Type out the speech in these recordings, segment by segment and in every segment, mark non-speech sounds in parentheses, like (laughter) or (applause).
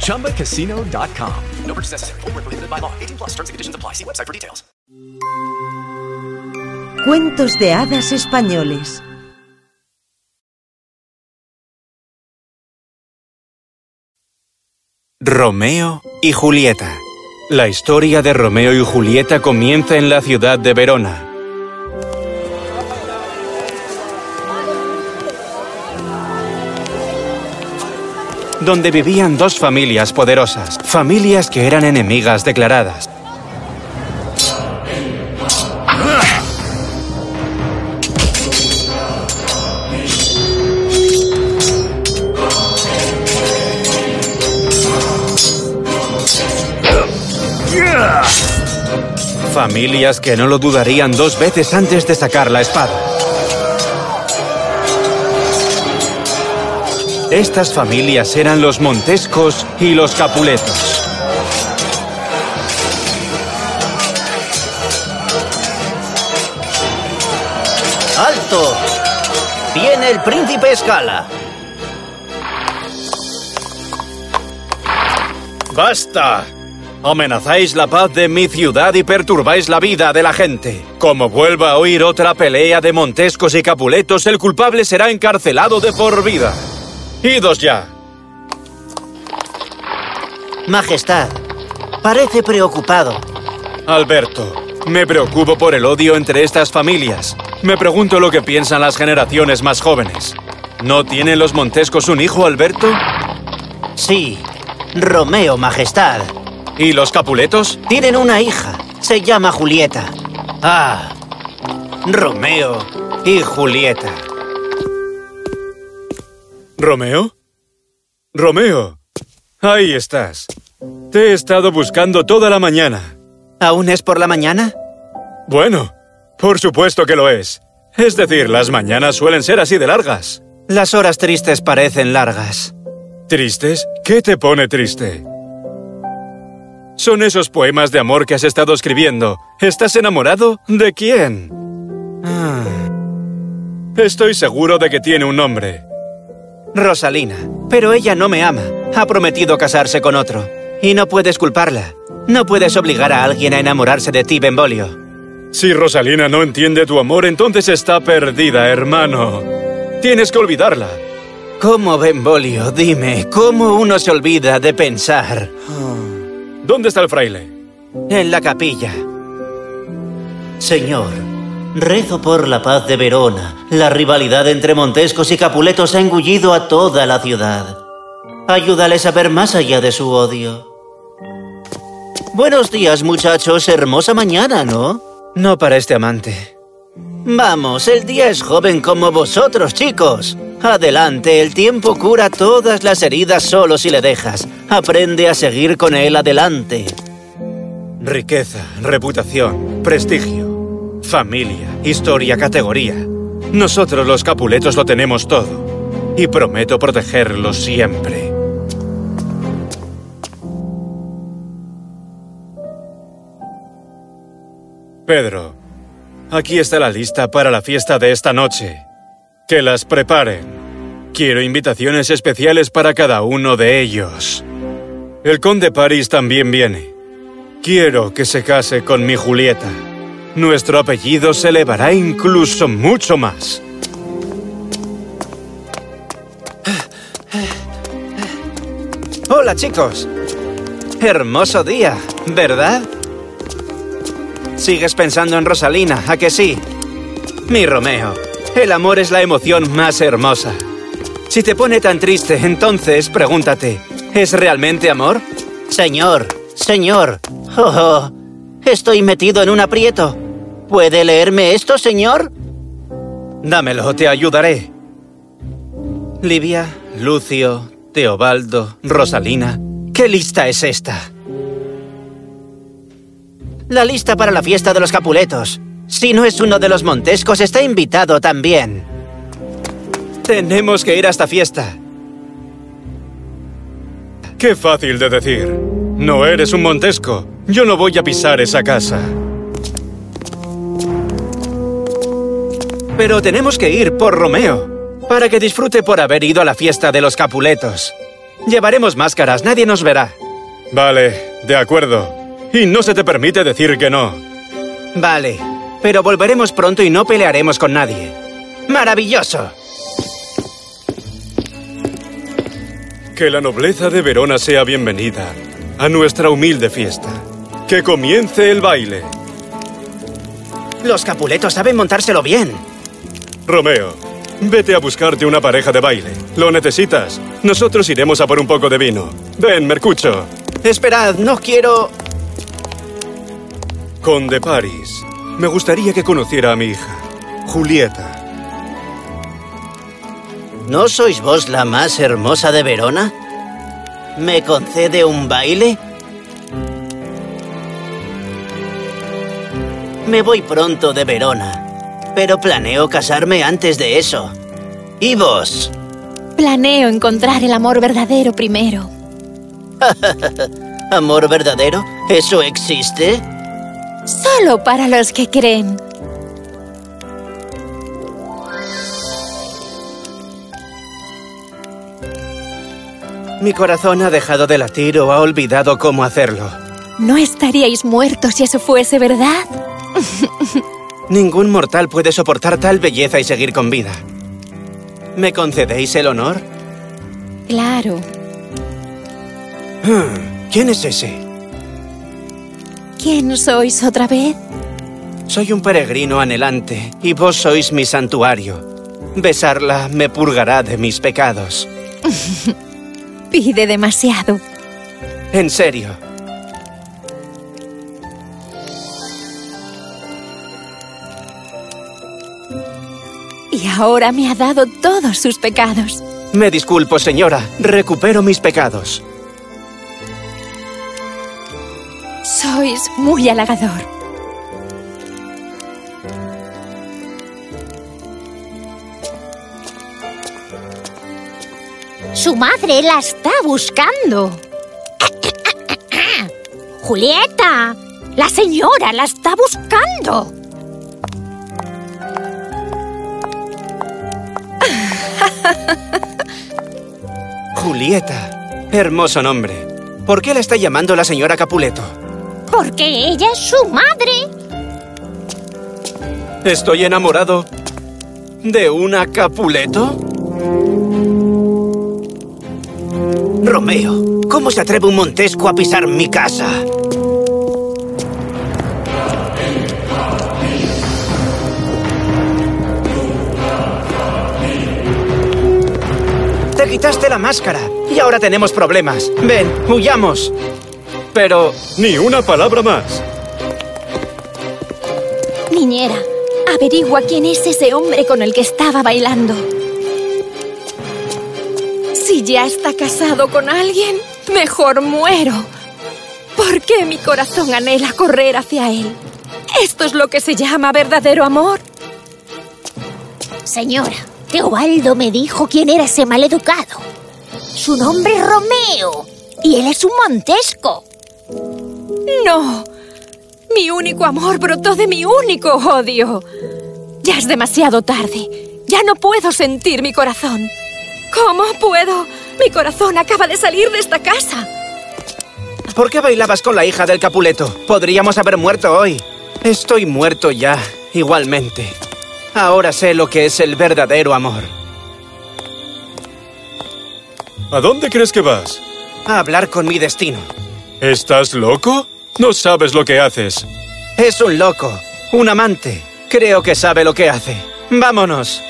ChumbaCasino.com. No purchase necessary. Void where prohibited by law. 18 plus terms and conditions apply. See website for details. Cuentos de hadas españoles. Romeo y Julieta. La historia de Romeo y Julieta comienza en la ciudad de Verona. Donde vivían dos familias poderosas, familias que eran enemigas declaradas. Familias que no lo dudarían dos veces antes de sacar la espada. Estas familias eran los Montescos y los Capuletos. ¡Alto! ¡Viene el príncipe Escala! ¡Basta! Amenazáis la paz de mi ciudad y perturbáis la vida de la gente. Como vuelva a oír otra pelea de Montescos y Capuletos, el culpable será encarcelado de por vida. ¡Idos ya! Majestad, parece preocupado. Alberto, me preocupo por el odio entre estas familias. Me pregunto lo que piensan las generaciones más jóvenes. ¿No tienen los Montescos un hijo, Alberto? Sí, Romeo, Majestad. ¿Y los Capuletos? Tienen una hija. Se llama Julieta. Ah, Romeo y Julieta. ¿Romeo? Romeo. Ahí estás. Te he estado buscando toda la mañana. ¿Aún es por la mañana? Bueno, por supuesto que lo es. Es decir, las mañanas suelen ser así de largas. Las horas tristes parecen largas. ¿Tristes? ¿Qué te pone triste? Son esos poemas de amor que has estado escribiendo. ¿Estás enamorado? ¿De quién? Ah. Estoy seguro de que tiene un nombre. Rosalina. Pero ella no me ama. Ha prometido casarse con otro. Y no puedes culparla. No puedes obligar a alguien a enamorarse de ti, Benvolio. Si Rosalina no entiende tu amor, entonces está perdida, hermano. Tienes que olvidarla. ¿Cómo, Benvolio? Dime, ¿cómo uno se olvida de pensar? ¿Dónde está el fraile? En la capilla. Señor, rezo por la paz de Verona. La rivalidad entre Montescos y Capuletos ha engullido a toda la ciudad. Ayúdales a ver más allá de su odio. Buenos días, muchachos. Hermosa mañana, ¿no? No para este amante. Vamos, el día es joven como vosotros, chicos. Adelante, el tiempo cura todas las heridas solo si le dejas. Aprende a seguir con él adelante. Riqueza, reputación, prestigio, familia, historia, categoría. Nosotros los Capuletos lo tenemos todo. Y prometo protegerlo siempre. Pedro, aquí está la lista para la fiesta de esta noche. Que las preparen. Quiero invitaciones especiales para cada uno de ellos. El conde Paris también viene. Quiero que se case con mi Julieta. Nuestro apellido se elevará incluso mucho más. Hola, chicos. Hermoso día, ¿verdad? Sigues pensando en Rosalina, ¿a que sí? Mi Romeo, el amor es la emoción más hermosa. Si te pone tan triste, entonces pregúntate, ¿es realmente amor? Señor, señor. Oh, oh, estoy metido en un aprieto. ¿Puede leerme esto, señor? Dámelo, te ayudaré. Livia, Lucio, Teobaldo, Rosalina. ¿Qué lista es esta? La lista para la fiesta de los Capuletos. Si no es uno de los Montescos, está invitado también. Tenemos que ir a esta fiesta. Qué fácil de decir. No eres un Montesco. Yo no voy a pisar esa casa. Pero tenemos que ir por Romeo, para que disfrute por haber ido a la fiesta de los Capuletos. Llevaremos máscaras, nadie nos verá. Vale, de acuerdo. Y no se te permite decir que no. Vale, pero volveremos pronto y no pelearemos con nadie. ¡Maravilloso! Que la nobleza de Verona sea bienvenida a nuestra humilde fiesta. Que comience el baile. Los Capuletos saben montárselo bien. Romeo, vete a buscarte una pareja de baile. ¿Lo necesitas? Nosotros iremos a por un poco de vino. Ven, Mercucho. Esperad, no quiero... Conde Paris, me gustaría que conociera a mi hija, Julieta. ¿No sois vos la más hermosa de Verona? ¿Me concede un baile? Me voy pronto de Verona, pero planeo casarme antes de eso. ¿Y vos? Planeo encontrar el amor verdadero primero. (laughs) ¿Amor verdadero? ¿Eso existe? Solo para los que creen. Mi corazón ha dejado de latir o ha olvidado cómo hacerlo. No estaríais muertos si eso fuese verdad. (laughs) Ningún mortal puede soportar tal belleza y seguir con vida. ¿Me concedéis el honor? Claro. Hmm, ¿Quién es ese? ¿Quién sois otra vez? Soy un peregrino anhelante y vos sois mi santuario. Besarla me purgará de mis pecados. (laughs) Pide demasiado. En serio. Y ahora me ha dado todos sus pecados. Me disculpo, señora. Recupero mis pecados. Sois muy halagador. Su madre la está buscando. (coughs) Julieta, la señora la está buscando. (laughs) Julieta. Hermoso nombre. ¿Por qué la está llamando la señora Capuleto? Porque ella es su madre. ¿Estoy enamorado de una Capuleto? Romeo, ¿cómo se atreve un Montesco a pisar mi casa? Quitaste la máscara y ahora tenemos problemas. Ven, huyamos. Pero... Ni una palabra más. Niñera, averigua quién es ese hombre con el que estaba bailando. Si ya está casado con alguien, mejor muero. ¿Por qué mi corazón anhela correr hacia él? ¿Esto es lo que se llama verdadero amor? Señora, Teobaldo me dijo quién era ese maleducado. Su nombre es Romeo y él es un Montesco. No, Mi único amor brotó de mi único odio. Ya es demasiado tarde. Ya no puedo sentir mi corazón. ¿Cómo puedo? Mi corazón acaba de salir de esta casa. ¿Por qué bailabas con la hija del Capuleto? Podríamos haber muerto hoy. Estoy muerto ya, igualmente. Ahora sé lo que es el verdadero amor. ¿A dónde crees que vas? A hablar con mi destino. ¿Estás loco? No sabes lo que haces. Es un loco, un amante. Creo que sabe lo que hace. ¡Vámonos!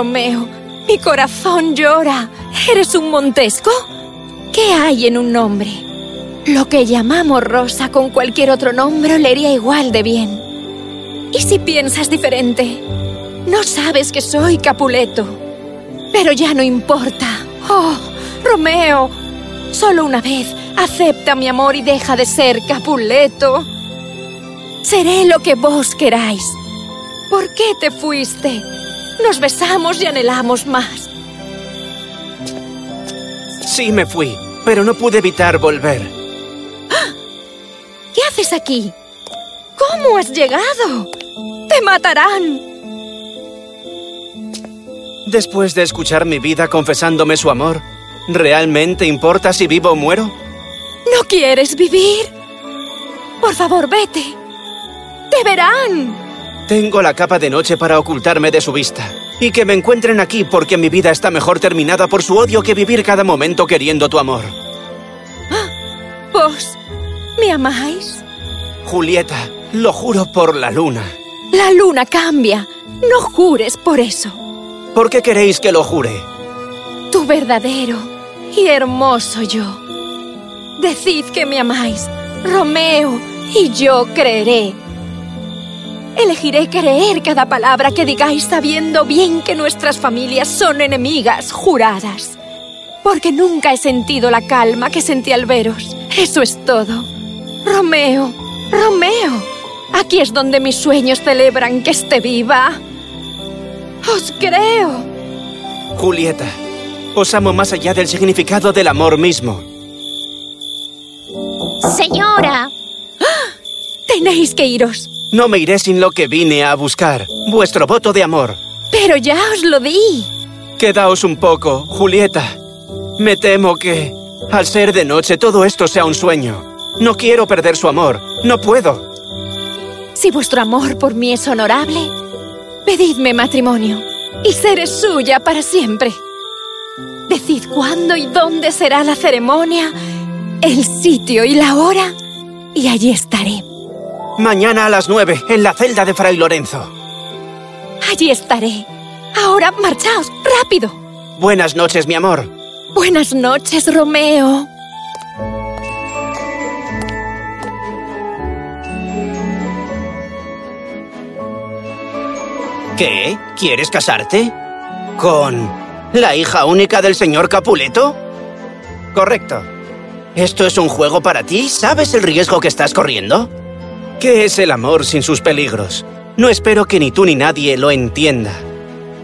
Romeo, mi corazón llora. ¿Eres un Montesco? ¿Qué hay en un nombre? Lo que llamamos Rosa con cualquier otro nombre le iría igual de bien. ¿Y si piensas diferente? No sabes que soy Capuleto. Pero ya no importa. Oh, Romeo, solo una vez acepta mi amor y deja de ser Capuleto. Seré lo que vos queráis. ¿Por qué te fuiste? Nos besamos y anhelamos más. Sí me fui, pero no pude evitar volver. ¿Qué haces aquí? ¿Cómo has llegado? ¡Te matarán! Después de escuchar mi vida confesándome su amor, ¿realmente importa si vivo o muero? ¿No quieres vivir? Por favor, vete. ¡Te verán! Tengo la capa de noche para ocultarme de su vista. Y que me encuentren aquí porque mi vida está mejor terminada por su odio que vivir cada momento queriendo tu amor. (gasps) ¿Vos me amáis? Julieta, lo juro por la luna. La luna cambia. No jures por eso. ¿Por qué queréis que lo jure? Tu verdadero y hermoso yo. Decid que me amáis, Romeo, y yo creeré. Elegiré creer cada palabra que digáis sabiendo bien que nuestras familias son enemigas juradas. Porque nunca he sentido la calma que sentí al veros. Eso es todo. Romeo, Romeo. Aquí es donde mis sueños celebran que esté viva. Os creo. Julieta, os amo más allá del significado del amor mismo. Señora, Tenéis que iros. No me iré sin lo que vine a buscar. Vuestro voto de amor. Pero ya os lo di. Quedaos un poco, Julieta. Me temo que, al ser de noche, todo esto sea un sueño. No quiero perder su amor. No puedo. Si vuestro amor por mí es honorable, pedidme matrimonio y seré suya para siempre. Decid cuándo y dónde será la ceremonia, el sitio y la hora, y allí estaré. Mañana a las nueve, en la celda de Fray Lorenzo. Allí estaré. Ahora marchaos, rápido. Buenas noches, mi amor. Buenas noches, Romeo. ¿Qué? ¿Quieres casarte? ¿Con la hija única del señor Capuleto? Correcto. ¿Esto es un juego para ti? ¿Sabes el riesgo que estás corriendo? ¿Qué es el amor sin sus peligros? No espero que ni tú ni nadie lo entienda.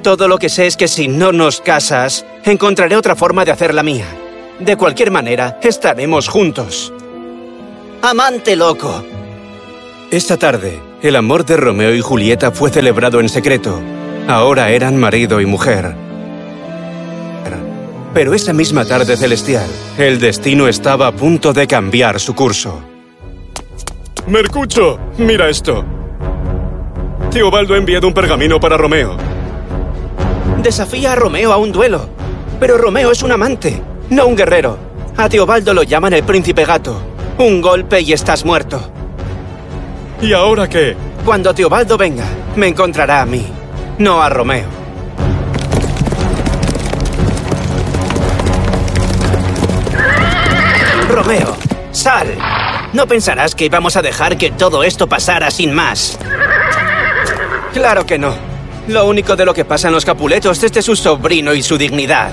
Todo lo que sé es que si no nos casas, encontraré otra forma de hacer la mía. De cualquier manera, estaremos juntos. Amante loco. Esta tarde, el amor de Romeo y Julieta fue celebrado en secreto. Ahora eran marido y mujer. Pero esa misma tarde celestial, el destino estaba a punto de cambiar su curso. Mercucho, mira esto. Teobaldo ha enviado un pergamino para Romeo. Desafía a Romeo a un duelo. Pero Romeo es un amante, no un guerrero. A Teobaldo lo llaman el príncipe gato. Un golpe y estás muerto. ¿Y ahora qué? Cuando Teobaldo venga, me encontrará a mí, no a Romeo. Romeo, sal. No pensarás que íbamos a dejar que todo esto pasara sin más. Claro que no. Lo único de lo que pasan los Capuletos es de su sobrino y su dignidad.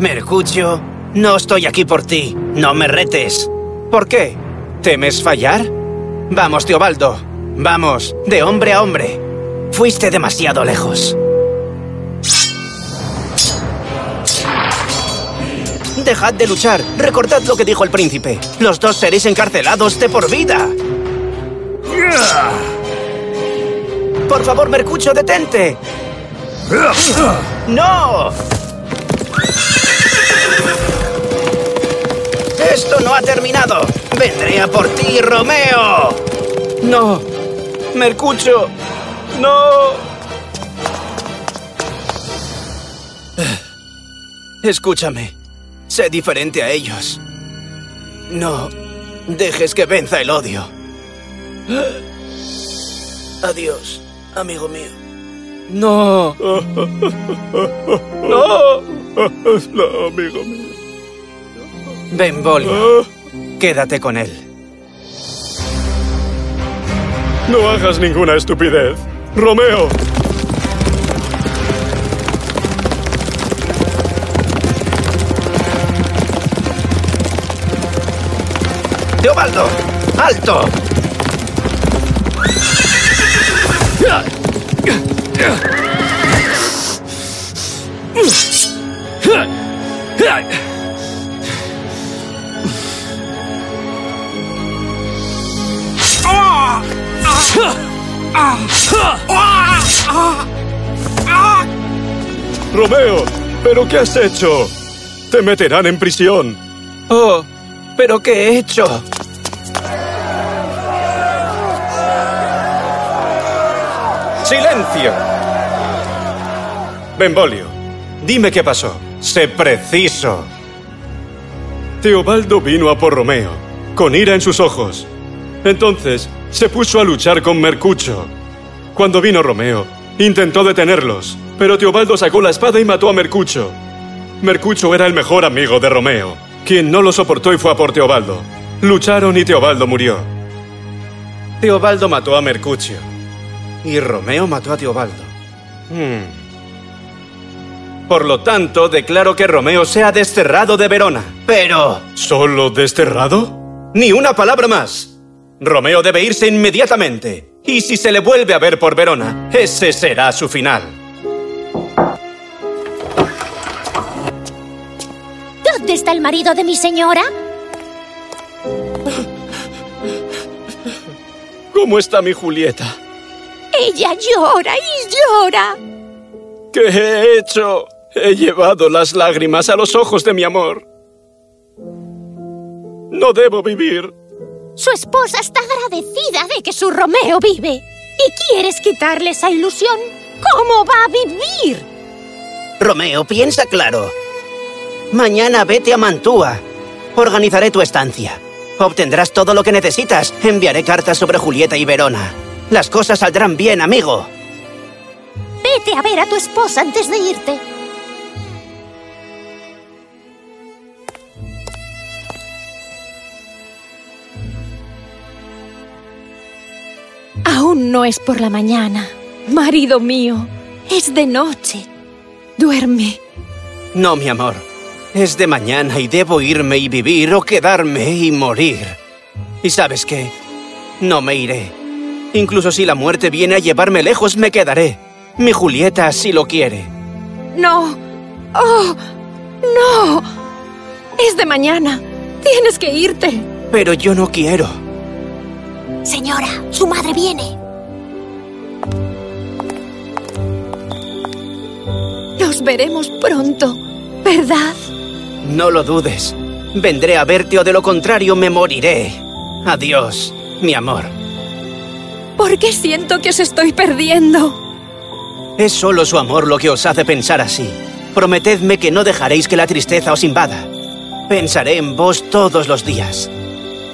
Mercucio, no estoy aquí por ti. No me retes. ¿Por qué? ¿Temes fallar? Vamos, Teobaldo. Vamos, de hombre a hombre. Fuiste demasiado lejos. Dejad de luchar. Recordad lo que dijo el príncipe. Los dos seréis encarcelados de por vida. Por favor, Mercucho, detente. ¡No! ¡Esto no ha terminado! ¡Vendré a por ti, Romeo! ¡No! ¡Mercucho! ¡No! Escúchame. Sé diferente a ellos. No dejes que venza el odio. Adiós, amigo mío. No. No. No, amigo mío. Benvolio, quédate con él. No hagas ninguna estupidez. Romeo. ¡Alto! Romeo, ¿pero qué has hecho? Te meterán en prisión. Oh, ¿pero qué he hecho? ¡Silencio! Benvolio, dime qué pasó. Sé preciso. Teobaldo vino a por Romeo, con ira en sus ojos. Entonces, se puso a luchar con Mercucho. Cuando vino Romeo, intentó detenerlos, pero Teobaldo sacó la espada y mató a Mercucho. Mercucho era el mejor amigo de Romeo, quien no lo soportó y fue a por Teobaldo. Lucharon y Teobaldo murió. Teobaldo mató a Mercucio. Y Romeo mató a Teobaldo. Hmm. Por lo tanto, declaro que Romeo sea desterrado de Verona. Pero... ¿Solo desterrado? Ni una palabra más. Romeo debe irse inmediatamente. Y si se le vuelve a ver por Verona, ese será su final. ¿Dónde está el marido de mi señora? ¿Cómo está mi Julieta? Ella llora y llora. ¿Qué he hecho? He llevado las lágrimas a los ojos de mi amor. No debo vivir. Su esposa está agradecida de que su Romeo vive. ¿Y quieres quitarle esa ilusión? ¿Cómo va a vivir? Romeo, piensa claro. Mañana vete a Mantua. Organizaré tu estancia. Obtendrás todo lo que necesitas. Enviaré cartas sobre Julieta y Verona. Las cosas saldrán bien, amigo. Vete a ver a tu esposa antes de irte. Aún no es por la mañana. Marido mío, es de noche. Duerme. No, mi amor. Es de mañana y debo irme y vivir o quedarme y morir. ¿Y sabes qué? No me iré. Incluso si la muerte viene a llevarme lejos, me quedaré. Mi Julieta así lo quiere. No. Oh, no. Es de mañana. Tienes que irte. Pero yo no quiero. Señora, su madre viene. Nos veremos pronto, ¿verdad? No lo dudes. Vendré a verte o de lo contrario me moriré. Adiós, mi amor. ¿Por qué siento que os estoy perdiendo? Es solo su amor lo que os hace pensar así. Prometedme que no dejaréis que la tristeza os invada. Pensaré en vos todos los días.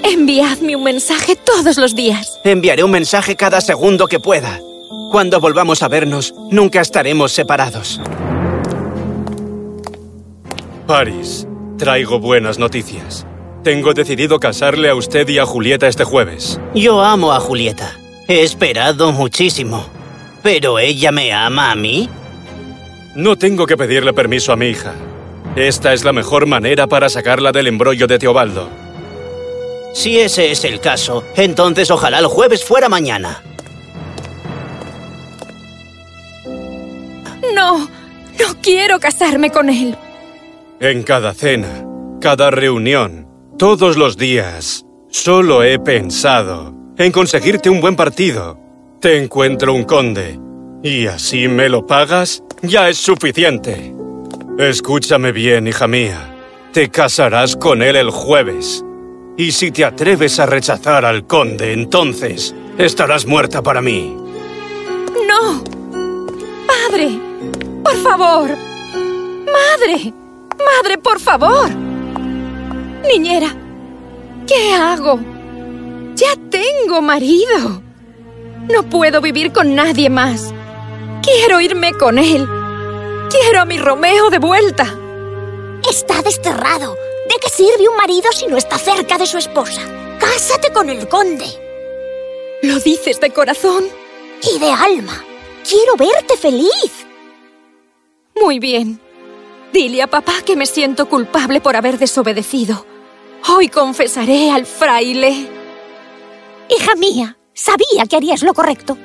Enviadme un mensaje todos los días. Enviaré un mensaje cada segundo que pueda. Cuando volvamos a vernos, nunca estaremos separados. Paris, traigo buenas noticias. Tengo decidido casarle a usted y a Julieta este jueves. Yo amo a Julieta. He esperado muchísimo. ¿Pero ella me ama a mí? No tengo que pedirle permiso a mi hija. Esta es la mejor manera para sacarla del embrollo de Teobaldo. Si ese es el caso, entonces ojalá el jueves fuera mañana. No, no quiero casarme con él. En cada cena, cada reunión, todos los días, solo he pensado en conseguirte un buen partido. Te encuentro un conde. Y así me lo pagas, ya es suficiente. Escúchame bien, hija mía. Te casarás con él el jueves. Y si te atreves a rechazar al conde, entonces estarás muerta para mí. No. Padre, por favor. Madre, madre, por favor. Niñera, ¿qué hago? Ya tengo marido. No puedo vivir con nadie más. Quiero irme con él. Quiero a mi Romeo de vuelta. Está desterrado. ¿De qué sirve un marido si no está cerca de su esposa? Cásate con el conde. ¿Lo dices de corazón? Y de alma. Quiero verte feliz. Muy bien. Dile a papá que me siento culpable por haber desobedecido. Hoy confesaré al fraile. Hija mía, sabía que harías lo correcto.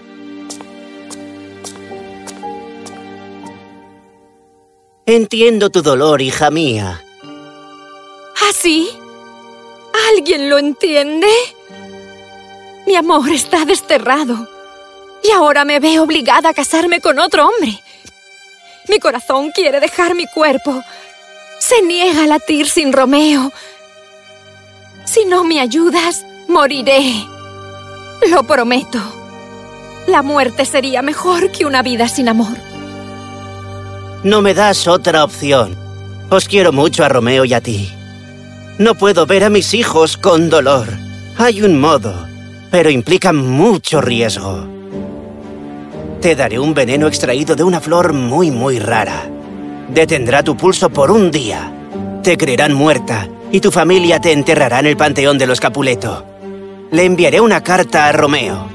Entiendo tu dolor, hija mía. ¿Ah, sí? ¿Alguien lo entiende? Mi amor está desterrado. Y ahora me veo obligada a casarme con otro hombre. Mi corazón quiere dejar mi cuerpo. Se niega a latir sin Romeo. Si no me ayudas, moriré. Lo prometo. La muerte sería mejor que una vida sin amor. No me das otra opción. Os quiero mucho a Romeo y a ti. No puedo ver a mis hijos con dolor. Hay un modo, pero implica mucho riesgo. Te daré un veneno extraído de una flor muy, muy rara. Detendrá tu pulso por un día. Te creerán muerta y tu familia te enterrará en el panteón de los Capuleto. Le enviaré una carta a Romeo.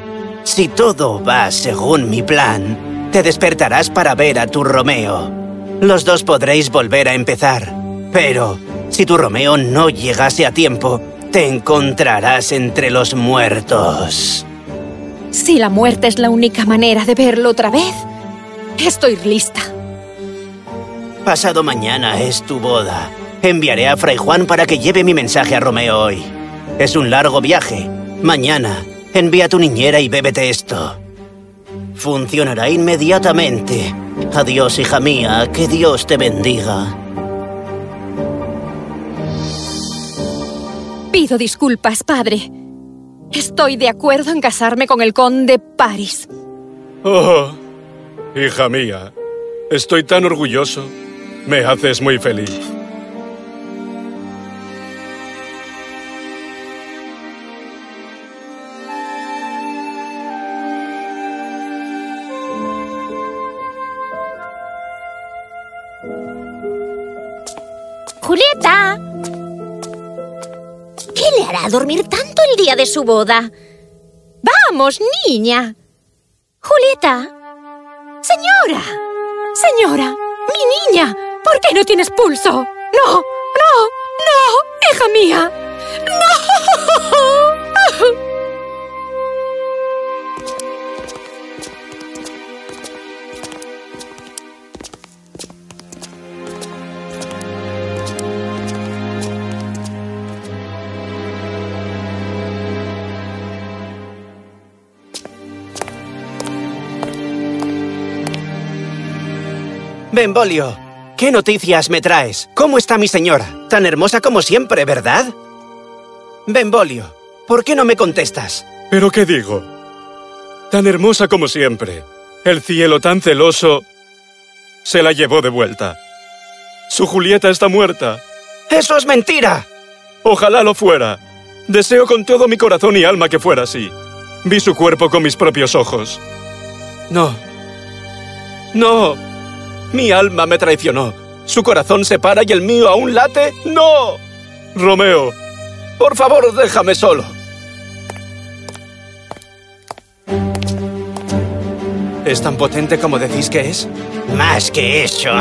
Si todo va según mi plan, te despertarás para ver a tu Romeo. Los dos podréis volver a empezar. Pero, si tu Romeo no llegase a tiempo, te encontrarás entre los muertos. Si la muerte es la única manera de verlo otra vez, estoy lista. Pasado mañana es tu boda. Enviaré a Fray Juan para que lleve mi mensaje a Romeo hoy. Es un largo viaje. Mañana, envía a tu niñera y bébete esto. Funcionará inmediatamente. Adiós, hija mía. Que Dios te bendiga. Pido disculpas, padre. Estoy de acuerdo en casarme con el conde Paris. Oh, hija mía, estoy tan orgulloso. Me haces muy feliz. Dormir tanto el día de su boda? Vamos, niña. Julieta. Señora. Señora. Mi niña. ¿Por qué no tienes pulso? No. No. No. Hija mía. Benvolio, ¿qué noticias me traes? ¿Cómo está mi señora? Tan hermosa como siempre, ¿verdad? Benvolio, ¿por qué no me contestas? ¿Pero qué digo? Tan hermosa como siempre. El cielo tan celoso se la llevó de vuelta. Su Julieta está muerta. ¡Eso es mentira! Ojalá lo fuera. Deseo con todo mi corazón y alma que fuera así. Vi su cuerpo con mis propios ojos. No. No. Mi alma me traicionó. Su corazón se para y el mío aún late. ¡No! Romeo, por favor, déjame solo. ¿Es tan potente como decís que es? Más que eso. (laughs)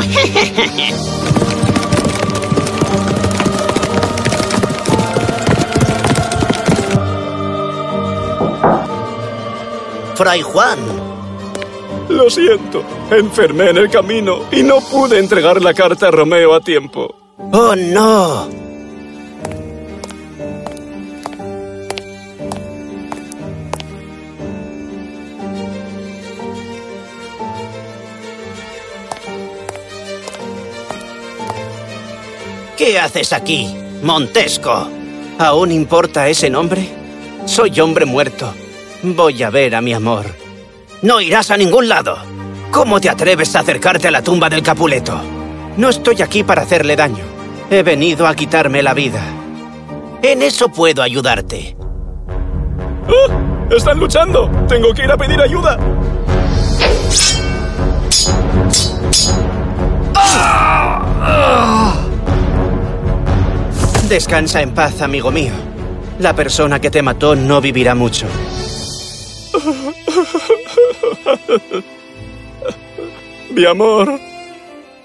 Fray Juan, lo siento, enfermé en el camino y no pude entregar la carta a Romeo a tiempo. ¡Oh, no! ¿Qué haces aquí, Montesco? ¿Aún importa ese nombre? Soy hombre muerto. Voy a ver a mi amor. No irás a ningún lado. ¿Cómo te atreves a acercarte a la tumba del Capuleto? No estoy aquí para hacerle daño. He venido a quitarme la vida. En eso puedo ayudarte. ¡Ah! ¡Están luchando! ¡Tengo que ir a pedir ayuda! Descansa en paz, amigo mío. La persona que te mató no vivirá mucho. Mi amor,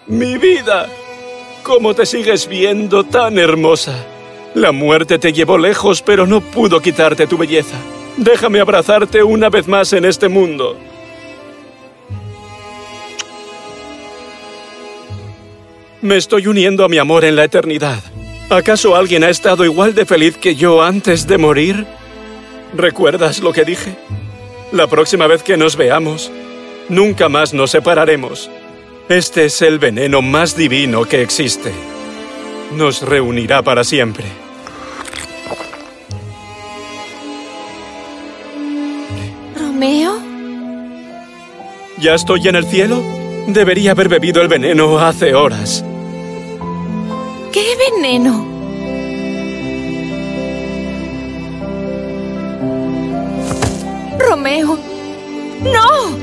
mi vida, ¿cómo te sigues viendo tan hermosa? La muerte te llevó lejos, pero no pudo quitarte tu belleza. Déjame abrazarte una vez más en este mundo. Me estoy uniendo a mi amor en la eternidad. ¿Acaso alguien ha estado igual de feliz que yo antes de morir? ¿Recuerdas lo que dije? La próxima vez que nos veamos, nunca más nos separaremos. Este es el veneno más divino que existe. Nos reunirá para siempre. ¿Romeo? ¿Ya estoy en el cielo? Debería haber bebido el veneno hace horas. ¿Qué veneno? Romeo. ¡No!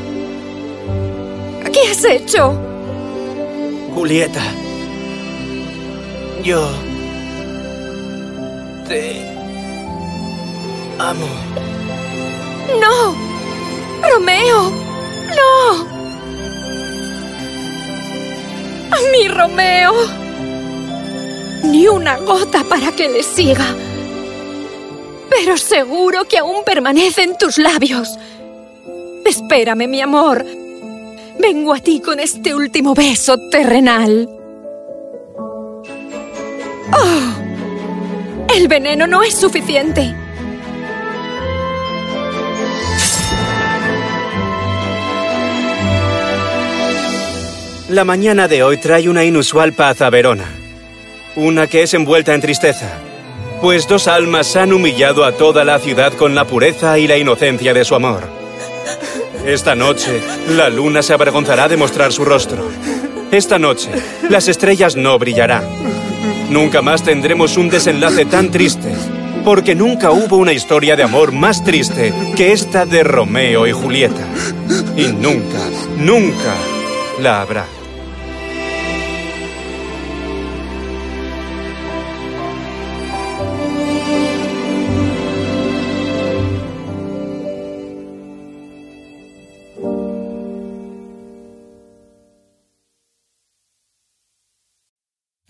¿Qué has hecho? Julieta. Yo... Te... Amo. ¡No! ¡Romeo! ¡No! ¡Mi Romeo! Ni una gota para que le siga. Pero seguro que aún permanece en tus labios. Espérame, mi amor. Vengo a ti con este último beso terrenal. ¡Oh! El veneno no es suficiente. La mañana de hoy trae una inusual paz a Verona. Una que es envuelta en tristeza. Pues dos almas han humillado a toda la ciudad con la pureza y la inocencia de su amor. Esta noche, la luna se avergonzará de mostrar su rostro. Esta noche, las estrellas no brillarán. Nunca más tendremos un desenlace tan triste, porque nunca hubo una historia de amor más triste que esta de Romeo y Julieta. Y nunca, nunca la habrá.